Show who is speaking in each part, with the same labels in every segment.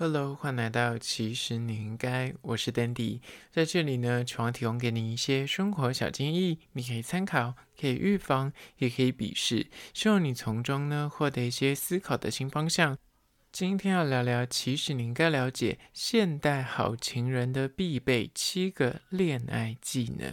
Speaker 1: Hello，欢迎来到其实你应该，我是 Dandy，在这里呢，希望提供给你一些生活小建议，你可以参考，可以预防，也可以鄙视，希望你从中呢获得一些思考的新方向。今天要聊聊，其实你应该了解现代好情人的必备七个恋爱技能。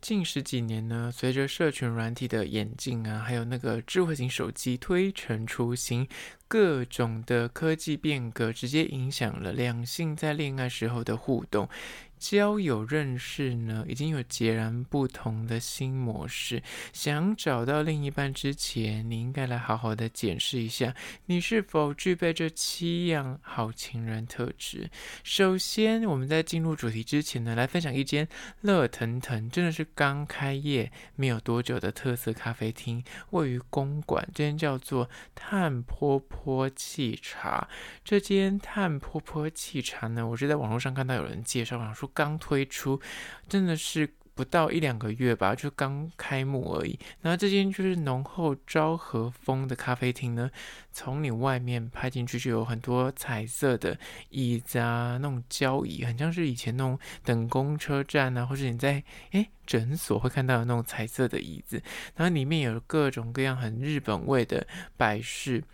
Speaker 1: 近十几年呢，随着社群软体的演进啊，还有那个智慧型手机推陈出新，各种的科技变革直接影响了两性在恋爱时候的互动。交友认识呢，已经有截然不同的新模式。想找到另一半之前，你应该来好好的检视一下，你是否具备这七样好情人特质。首先，我们在进入主题之前呢，来分享一间热腾腾，真的是刚开业没有多久的特色咖啡厅，位于公馆。这间叫做炭坡坡气茶。这间炭坡坡气茶呢，我是在网络上看到有人介绍，然后说。刚推出，真的是不到一两个月吧，就刚开幕而已。然后这间就是浓厚昭和风的咖啡厅呢，从你外面拍进去就有很多彩色的椅子啊，那种交椅，很像是以前那种等公车站啊，或者你在诶诊所会看到的那种彩色的椅子。然后里面有各种各样很日本味的摆饰。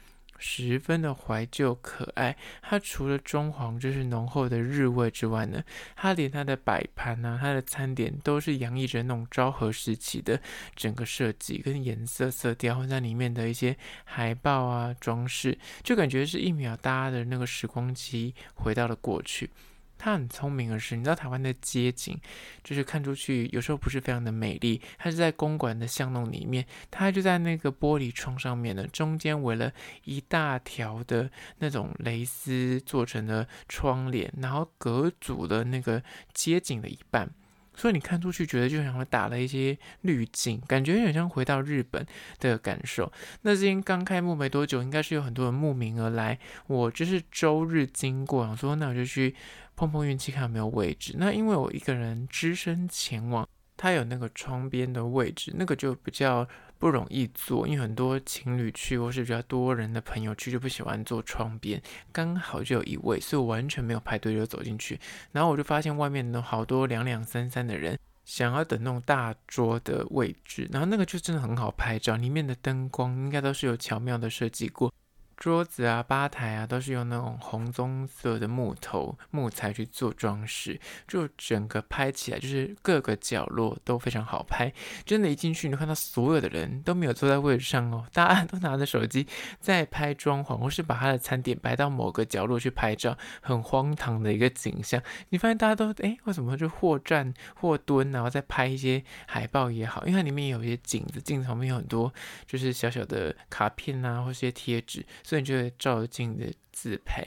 Speaker 1: 十分的怀旧可爱，它除了装潢就是浓厚的日味之外呢，它连它的摆盘啊，它的餐点都是洋溢着那种昭和时期的整个设计跟颜色色调，或在里面的一些海报啊装饰，就感觉是一秒搭的那个时光机回到了过去。他很聪明的是，你知道台湾的街景，就是看出去有时候不是非常的美丽。它是在公馆的巷弄里面，它就在那个玻璃窗上面的，中间围了一大条的那种蕾丝做成的窗帘，然后隔阻了那个街景的一半。所以你看出去觉得就像打了一些滤镜，感觉有点像回到日本的感受。那今天刚开幕没多久，应该是有很多人慕名而来。我就是周日经过，想说那我就去碰碰运气，看有没有位置。那因为我一个人只身前往，它有那个窗边的位置，那个就比较。不容易坐，因为很多情侣去或是比较多人的朋友去就不喜欢坐窗边，刚好就有一位，所以我完全没有排队就走进去。然后我就发现外面呢好多两两三三的人想要等那种大桌的位置，然后那个就真的很好拍照，里面的灯光应该都是有巧妙的设计过。桌子啊、吧台啊，都是用那种红棕色的木头木材去做装饰，就整个拍起来就是各个角落都非常好拍。真的，一进去你看到所有的人都没有坐在位置上哦，大家都拿着手机在拍装潢，或是把他的餐点摆到某个角落去拍照，很荒唐的一个景象。你发现大家都哎，为什么就或站或蹲，然后再拍一些海报也好，因为它里面有一些景子，镜子旁边有很多就是小小的卡片啊，或是些贴纸。所以你就会照镜的自拍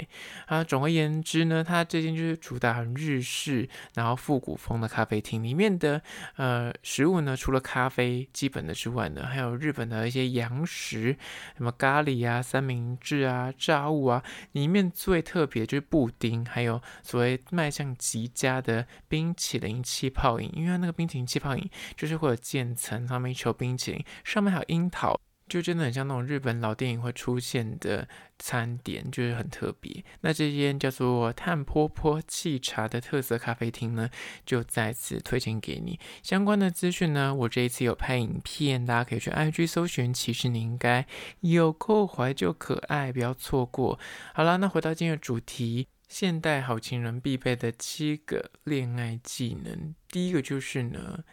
Speaker 1: 啊。总而言之呢，它这间就是主打日式，然后复古风的咖啡厅。里面的呃食物呢，除了咖啡基本的之外呢，还有日本的一些洋食，什么咖喱啊、三明治啊、炸物啊。里面最特别就是布丁，还有所谓卖相极佳的冰淇淋气泡饮。因为它那个冰淇淋气泡饮就是会有渐层，上面一球冰淇淋，上面还有樱桃。就真的很像那种日本老电影会出现的餐点，就是很特别。那这间叫做炭坡坡气茶的特色咖啡厅呢，就再次推荐给你。相关的资讯呢，我这一次有拍影片，大家可以去 IG 搜寻。其实你应该有够怀旧可爱，不要错过。好了，那回到今天的主题，现代好情人必备的七个恋爱技能，第一个就是呢。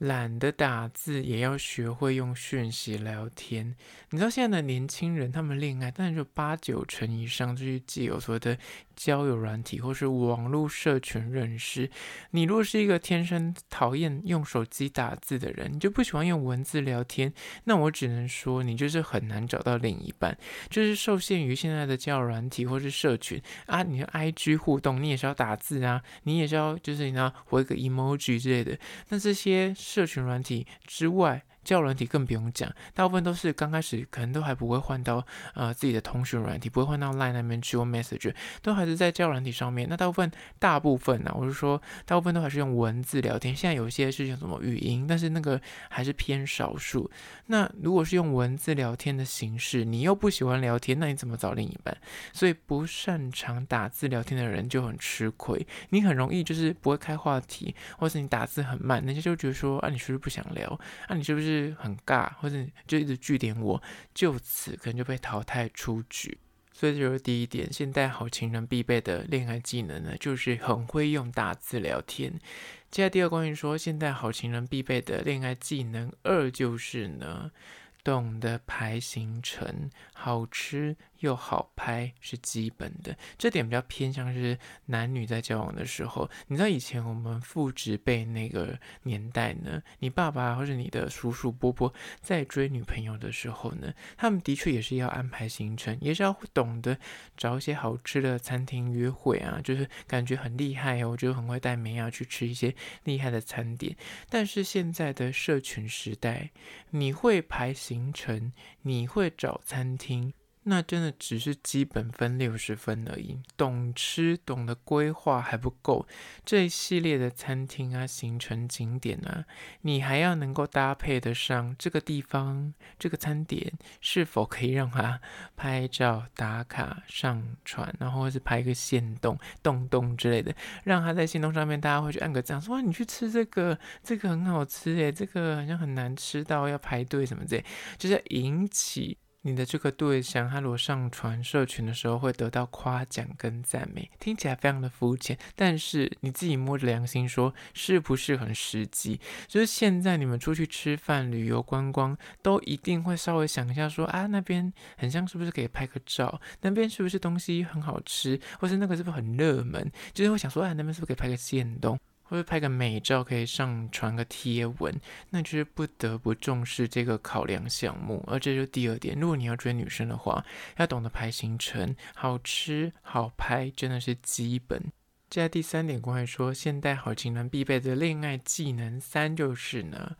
Speaker 1: 懒得打字也要学会用讯息聊天。你知道现在的年轻人他们恋爱，当然就八九成以上就是既有所谓的交友软体或是网络社群认识。你若是一个天生讨厌用手机打字的人，你就不喜欢用文字聊天，那我只能说你就是很难找到另一半，就是受限于现在的交友软体或是社群啊。你的 IG 互动，你也是要打字啊，你也是要就是你要回个 emoji 之类的。那这些。社群软体之外，交友软体更不用讲，大部分都是刚开始可能都还不会换到呃自己的通讯软体，不会换到 Line 那边去或 Message，都还是在交友软体上面。那大部分大部分呢、我是说大部分都还是用文字聊天。现在有些是用什么语音，但是那个还是偏少数。那如果是用文字聊天的形式，你又不喜欢聊天，那你怎么找另一半？所以不擅长打字聊天的人就很吃亏，你很容易就是不会开话题，或是你打字很慢，人家就觉得说啊，你是不是不想聊？啊，你是不是很尬？或者就一直据点我，就此可能就被淘汰出局。所以就是第一点，现代好情人必备的恋爱技能呢，就是很会用打字聊天。接下来第二关于说，现代好情人必备的恋爱技能二就是呢，懂得排行程，好吃。又好拍是基本的，这点比较偏向是男女在交往的时候。你知道以前我们父执辈那个年代呢，你爸爸或者你的叔叔伯伯在追女朋友的时候呢，他们的确也是要安排行程，也是要懂得找一些好吃的餐厅约会啊，就是感觉很厉害哦，我就很会带美亚去吃一些厉害的餐点。但是现在的社群时代，你会排行程，你会找餐厅。那真的只是基本分六十分而已，懂吃懂得规划还不够。这一系列的餐厅啊、行程景点啊，你还要能够搭配得上这个地方、这个餐点是否可以让他 拍照打卡上传，然后或是拍个线动、动动之类的，让他在线动上面大家会去按个赞，说哇你去吃这个，这个很好吃诶，这个好像很难吃到要排队什么之类，就是引起。你的这个对象，他如果上传社群的时候会得到夸奖跟赞美，听起来非常的肤浅，但是你自己摸着良心说，是不是很实际？就是现在你们出去吃饭、旅游、观光，都一定会稍微想一下说，啊，那边很像是不是可以拍个照？那边是不是东西很好吃？或是那个是不是很热门？就是会想说，啊，那边是不是可以拍个限动？或者拍个美照可以上传个贴文，那就是不得不重视这个考量项目。而这就第二点，如果你要追女生的话，要懂得排行程，好吃好拍真的是基本。接下来第三点，关于说现代好情人必备的恋爱技能三就是呢。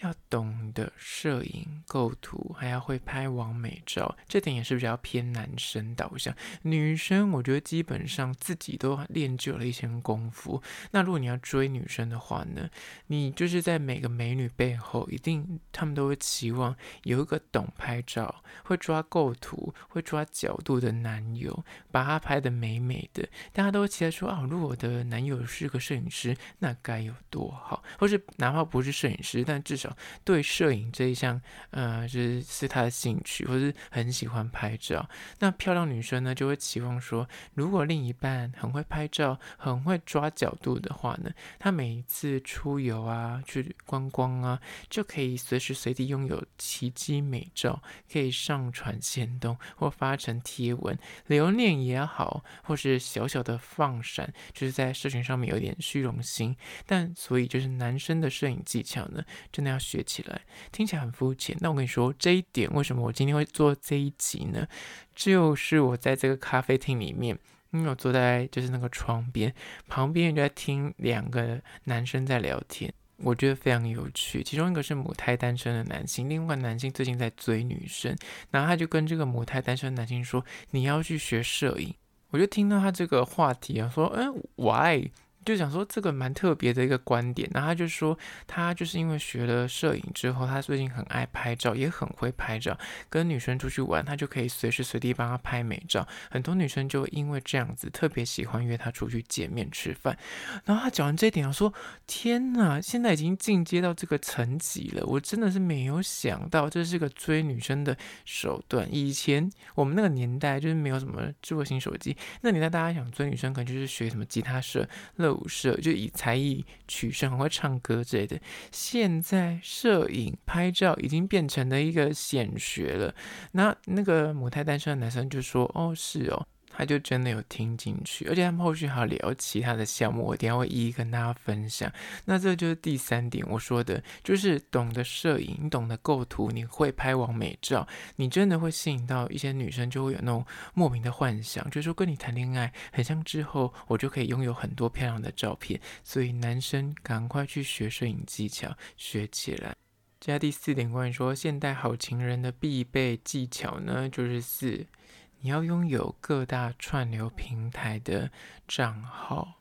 Speaker 1: 要懂得摄影、构图，还要会拍完美照，这点也是比较偏男生导向。女生我觉得基本上自己都练就了一些功夫。那如果你要追女生的话呢，你就是在每个美女背后，一定他们都会期望有一个懂拍照、会抓构图、会抓角度的男友，把她拍得美美的。大家都期待说啊，如果我的男友是个摄影师，那该有多好。或是哪怕不是摄影师，但至少。对摄影这一项，呃，就是是他的兴趣，或是很喜欢拍照。那漂亮女生呢，就会期望说，如果另一半很会拍照，很会抓角度的话呢，他每一次出游啊，去观光啊，就可以随时随地拥有奇迹美照，可以上传限动或发成贴文，留念也好，或是小小的放闪，就是在社群上面有点虚荣心。但所以就是男生的摄影技巧呢，真的要。学起来听起来很肤浅，那我跟你说这一点，为什么我今天会做这一集呢？就是我在这个咖啡厅里面，因为我坐在就是那个窗边，旁边就在听两个男生在聊天，我觉得非常有趣。其中一个是母胎单身的男性，另外男性最近在追女生，然后他就跟这个母胎单身的男性说：“你要去学摄影。”我就听到他这个话题啊，说：“嗯，why？” 就想说这个蛮特别的一个观点，然后他就说他就是因为学了摄影之后，他最近很爱拍照，也很会拍照，跟女生出去玩，他就可以随时随地帮她拍美照，很多女生就因为这样子特别喜欢约他出去见面吃饭。然后他讲完这一点，我说天哪，现在已经进阶到这个层级了，我真的是没有想到这是个追女生的手段。以前我们那个年代就是没有什么智慧型手机，那年代大家想追女生，可能就是学什么吉他社乐、舞社就以才艺取胜，很会唱歌之类的。现在摄影拍照已经变成了一个显学了。那那个母胎单身的男生就说：“哦，是哦。”他就真的有听进去，而且他们后续还有聊其他的项目，我等下会一一跟大家分享。那这就是第三点，我说的就是懂得摄影，懂得构图，你会拍完美照，你真的会吸引到一些女生，就会有那种莫名的幻想，就是说跟你谈恋爱，很像之后我就可以拥有很多漂亮的照片。所以男生赶快去学摄影技巧，学起来。接下第四点，关于说现代好情人的必备技巧呢，就是四，你要拥有各大串流平台的账号。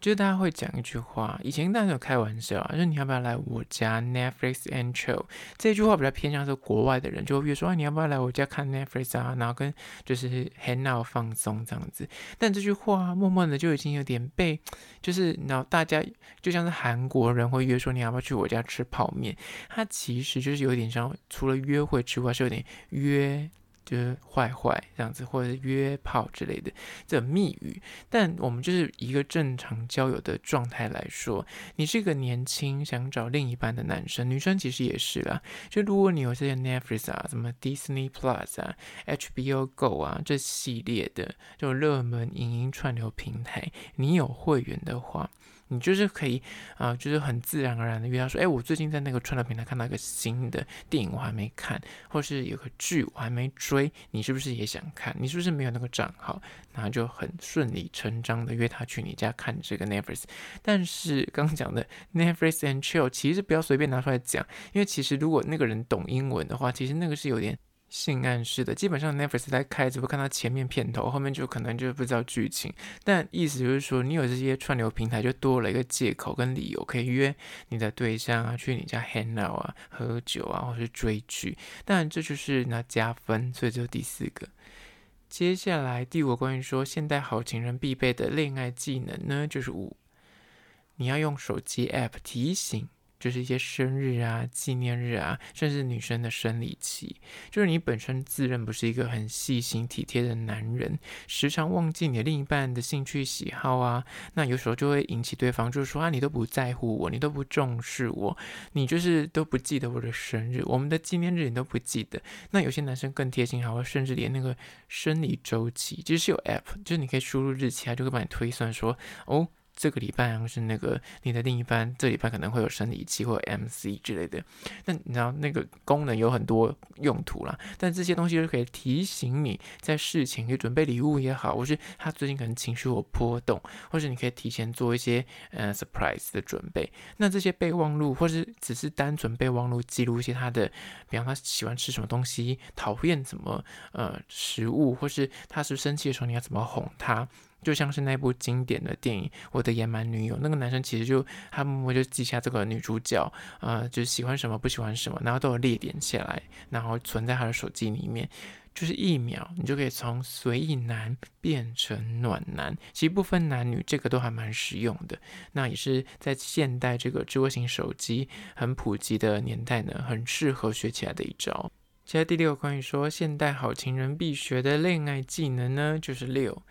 Speaker 1: 就是大家会讲一句话，以前大家有开玩笑啊，就是你要不要来我家 Netflix and chill？这句话比较偏向是国外的人，就会约说啊，你要不要来我家看 Netflix 啊？然后跟就是 hang out 放松这样子。但这句话默默的就已经有点被，就是然后大家就像是韩国人会约说你要不要去我家吃泡面？它其实就是有点像除了约会之外，是有点约。就是坏坏这样子，或者是约炮之类的这密语。但我们就是一个正常交友的状态来说，你是一个年轻想找另一半的男生，女生其实也是啦。就如果你有这些 Netflix 啊、什么 Disney Plus 啊、HBO Go 啊这系列的这种热门影音串流平台，你有会员的话。你就是可以啊、就是很自然而然的约他说，哎，我最近在那个串流平台看到一个新的电影，我还没看，或是有个剧我还没追，你是不是也想看？你是不是没有那个账号？然后就很顺理成章的约他去你家看这个 Netflix。但是刚刚讲的 Netflix and chill，其实不要随便拿出来讲，因为其实如果那个人懂英文的话，其实那个是有点。性暗示的，基本上 Netflix 在开，只会看到前面片头，后面就可能就不知道剧情。但意思就是说，你有这些串流平台，就多了一个借口跟理由，可以约你的对象啊，去你家 hang out 啊，喝酒啊，或是追剧。但这就是那加分，所以这是第四个。接下来第五个关于说现代好情人必备的恋爱技能呢，就是五，你要用手机 app 提醒。就是一些生日啊、纪念日啊，甚至女生的生理期，就是你本身自认不是一个很细心体贴的男人，时常忘记你的另一半的兴趣喜好啊，那有时候就会引起对方就是说啊，你都不在乎我，你都不重视我，你就是都不记得我的生日，我们的纪念日你都不记得。那有些男生更贴心，还会甚至连那个生理周期，其实是有 app，就是你可以输入日期，他就会帮你推算说哦。这个礼拜好像是那个你的另一半，这礼拜可能会有生理期或 MC 之类的。那你知道那个功能有很多用途啦，但这些东西就可以提醒你在事前去准备礼物也好，或是他最近可能情绪有波动，或是你可以提前做一些呃 surprise 的准备。那这些备忘录，或是只是单纯备忘录记录一些他的，比方他喜欢吃什么东西，讨厌什么呃食物，或是他是生气的时候你要怎么哄他。就像是那部经典的电影《我的野蛮女友》，那个男生其实就他默默就记下这个女主角，啊、呃，就喜欢什么不喜欢什么，然后都有列点下来，然后存在他的手机里面，就是一秒你就可以从随意男变成暖男，其实不分男女，这个都还蛮实用的。那也是在现代这个智慧型手机很普及的年代呢，很适合学起来的一招。接下来第六个关于说现代好情人必学的恋爱技能呢，就是六。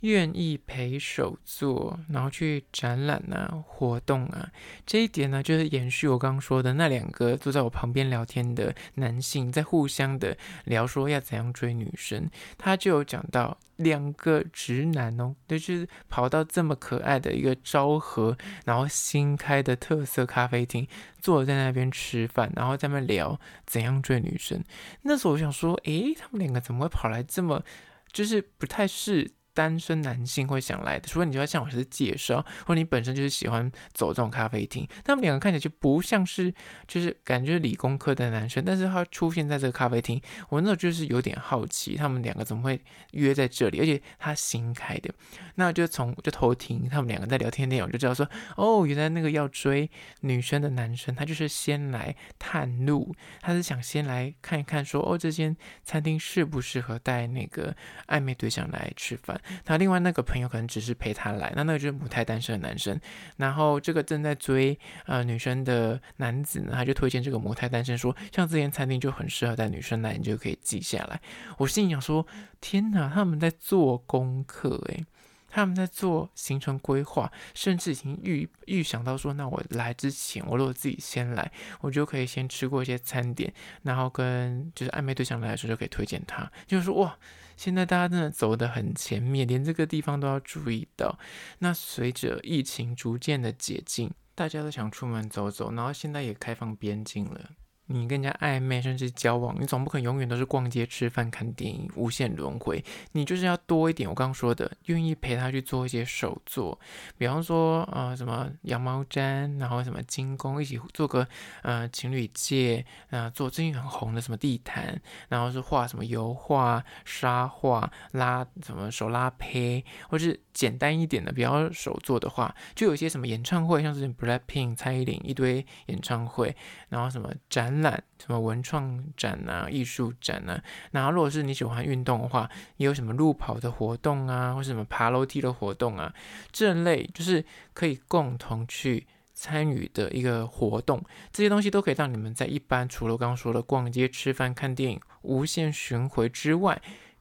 Speaker 1: 愿意陪手做，然后去展览啊、活动啊，这一点呢，就是延续我刚刚说的那两个坐在我旁边聊天的男性，在互相的聊说要怎样追女生。他就有讲到两个直男哦，就是跑到这么可爱的一个昭和，然后新开的特色咖啡厅，坐在那边吃饭，然后在那边聊怎样追女生。那时候我想说，诶，他们两个怎么会跑来这么，就是不太是。单身男性会想来的，除非你就要向我是介绍，或者你本身就是喜欢走这种咖啡厅。他们两个看起来就不像是，就是感觉理工科的男生，但是他出现在这个咖啡厅，我那时候就是有点好奇，他们两个怎么会约在这里？而且他新开的，那就从就偷听他们两个在聊天内容，就知道说，哦，原来那个要追女生的男生，他就是先来探路，他是想先来看一看，说哦，这间餐厅适不适合带那个暧昧对象来吃饭。他另外那个朋友可能只是陪他来，那那个就是母胎单身的男生，然后这个正在追呃女生的男子呢，他就推荐这个母胎单身说，像这间餐厅就很适合带女生来，你就可以记下来。我心里想说，天哪，他们在做功课诶，他们在做行程规划，甚至已经预预想到说，那我来之前，我如果自己先来，我就可以先吃过一些餐点，然后跟就是暧昧对象来的时候就可以推荐他，就是说哇。现在大家真的走得很前面，连这个地方都要注意到。那随着疫情逐渐的解禁，大家都想出门走走，然后现在也开放边境了。你跟人家暧昧甚至交往，你总不可能永远都是逛街、吃饭、看电影，无限轮回。你就是要多一点，我刚刚说的，愿意陪他去做一些手作，比方说呃什么羊毛毡，然后什么金工，一起做个呃情侣戒，啊、呃、做最近很红的什么地毯，然后是画什么油画、沙画、拉什么手拉胚，或是简单一点的比较手作的话，就有一些什么演唱会，像是 BLACKPINK、蔡依林一堆演唱会，然后什么展。什么文创展啊、艺术展啊，那如果是你喜欢运动的话，也有什么路跑的活动啊，或是什么爬楼梯的活动啊，这类就是可以共同去参与的一个活动。这些东西都可以让你们在一般除了刚刚说的逛街、吃饭、看电影、无限巡回之外。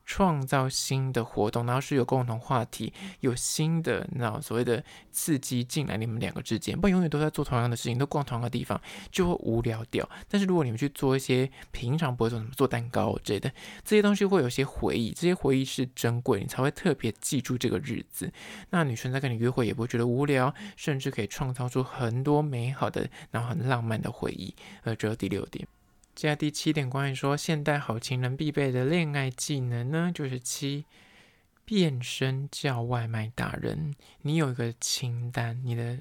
Speaker 1: 创造新的活动，然后是有共同话题，有新的那所谓的刺激进来，你们两个之间，不永远都在做同样的事情，都逛同样的地方，就会无聊掉。但是如果你们去做一些平常不会做什么，做蛋糕之类的，这些东西会有些回忆，这些回忆是珍贵，你才会特别记住这个日子。那女生在跟你约会也不会觉得无聊，甚至可以创造出很多美好的，然后很浪漫的回忆。呃，这是第六点。接下来第七点，关于说现代好情人必备的恋爱技能呢，就是七，变身叫外卖达人。你有一个清单，你的。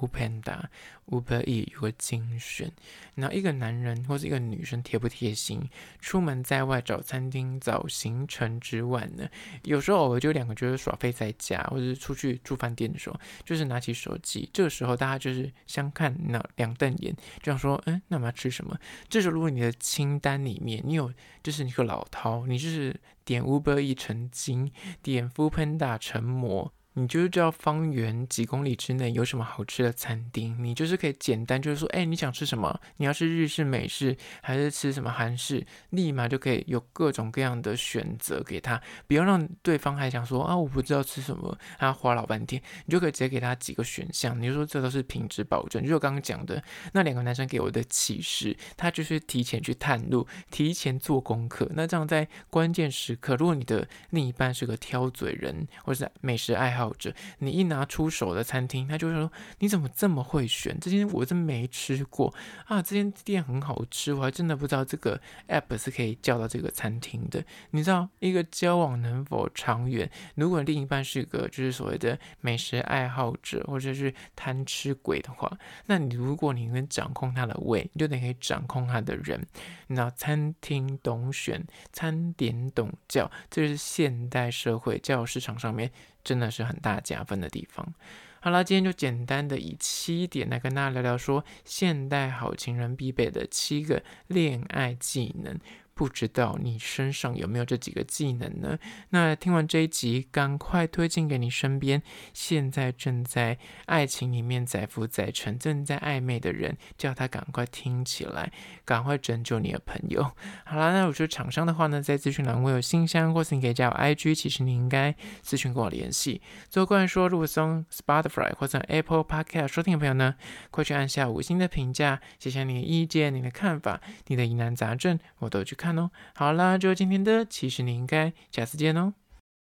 Speaker 1: Foodpanda、Uber Eats 有个精选，然后一个男人或者一个女生贴不贴心？出门在外找餐厅、找行程之外呢，有时候偶尔就两个就是耍废在家，或者是出去住饭店的时候，就是拿起手机，这个时候大家就是相看那两瞪眼，就想说，嗯，那我们要吃什么？这时候如果你的清单里面你有，就是你个老饕，你就是点 Uber 一成精，点 Foodpanda 成魔。你就是知道方圆几公里之内有什么好吃的餐厅，你就是可以简单就是说，哎，你想吃什么？你要吃日式、美式，还是吃什么韩式，立马就可以有各种各样的选择给他，不要让对方还想说啊，我不知道吃什么，还要花老半天，你就可以直接给他几个选项，你就说这都是品质保证。就我刚刚讲的那两个男生给我的启示，他就是提前去探路，提前做功课。那这样在关键时刻，如果你的另一半是个挑嘴人，或是美食爱好，或者你一拿出手的餐厅，他就会说：“你怎么这么会选？这间我真没吃过啊！这间店很好吃，我还真的不知道这个 app 是可以叫到这个餐厅的。你知道，一个交往能否长远？如果另一半是个就是所谓的美食爱好者，或者是贪吃鬼的话，那你如果你能掌控他的胃，你就得可以掌控他的人。你知道，餐厅懂选，餐点懂叫，这是现代社会交友市场上面。”真的是很大加分的地方。好了，今天就简单的以七点来跟大家聊聊，说现代好情人必备的七个恋爱技能。不知道你身上有没有这几个技能呢？那听完这一集，赶快推荐给你身边现在正在爱情里面载浮载沉、正在暧昧的人，叫他赶快听起来，赶快拯救你的朋友。好啦，那我说厂商的话呢，在资讯栏我有信箱，或是你可以加我 IG，其实你应该咨询跟我联系。最后关于说，如果从 Spotify 或者 Apple Podcast 收听的朋友呢，快去按下五星的评价，写下你的意见、你的看法、你的疑难杂症，我都去看。好啦，就今天的，其实你应该下次见哦。